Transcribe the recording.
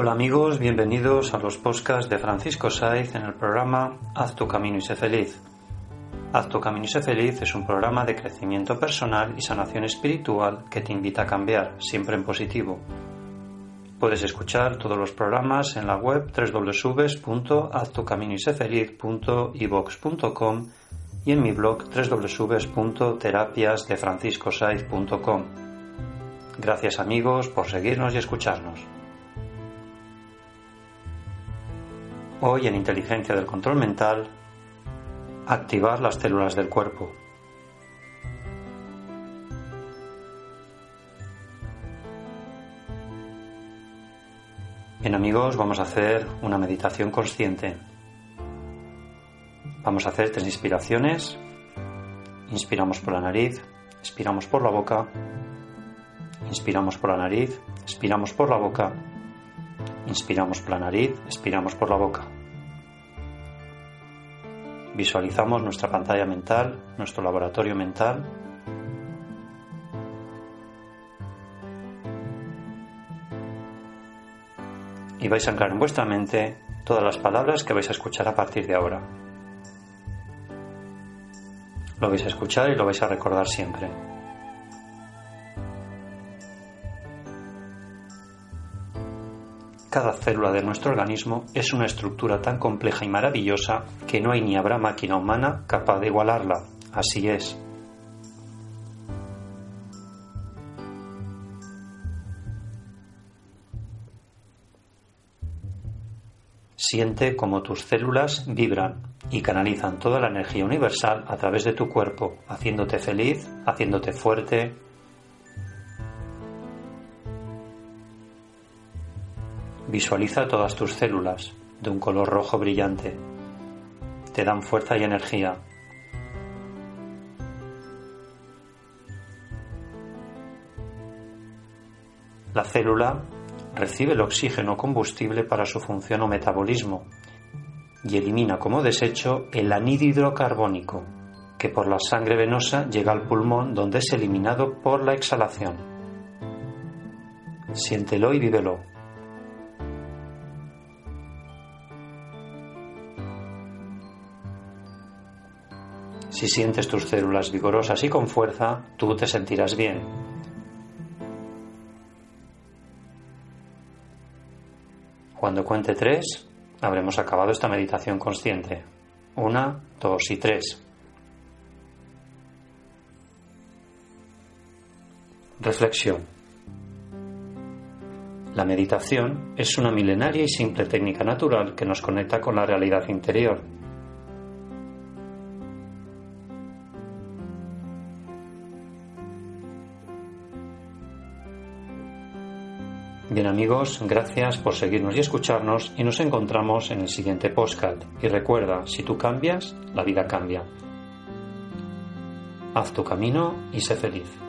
Hola amigos, bienvenidos a los podcasts de Francisco Saiz en el programa Haz tu camino y sé feliz. Haz tu camino y sé feliz es un programa de crecimiento personal y sanación espiritual que te invita a cambiar, siempre en positivo. Puedes escuchar todos los programas en la web www.haztucaminoysefeliz.ivox.com y en mi blog www.terapiasdefranciscosaiz.com. Gracias amigos por seguirnos y escucharnos. Hoy en Inteligencia del Control Mental, activar las células del cuerpo. Bien amigos, vamos a hacer una meditación consciente. Vamos a hacer tres inspiraciones. Inspiramos por la nariz, expiramos por la boca, inspiramos por la nariz, expiramos por la boca Inspiramos por la nariz, expiramos por la boca. Visualizamos nuestra pantalla mental, nuestro laboratorio mental. Y vais a anclar en vuestra mente todas las palabras que vais a escuchar a partir de ahora. Lo vais a escuchar y lo vais a recordar siempre. Cada célula de nuestro organismo es una estructura tan compleja y maravillosa que no hay ni habrá máquina humana capaz de igualarla. Así es. Siente cómo tus células vibran y canalizan toda la energía universal a través de tu cuerpo, haciéndote feliz, haciéndote fuerte, Visualiza todas tus células de un color rojo brillante. Te dan fuerza y energía. La célula recibe el oxígeno combustible para su función o metabolismo y elimina como desecho el anhídrido carbónico, que por la sangre venosa llega al pulmón donde es eliminado por la exhalación. Siéntelo y vívelo. Si sientes tus células vigorosas y con fuerza, tú te sentirás bien. Cuando cuente tres, habremos acabado esta meditación consciente. Una, dos y tres. Reflexión. La meditación es una milenaria y simple técnica natural que nos conecta con la realidad interior Bien amigos, gracias por seguirnos y escucharnos y nos encontramos en el siguiente postcard. Y recuerda, si tú cambias, la vida cambia. Haz tu camino y sé feliz.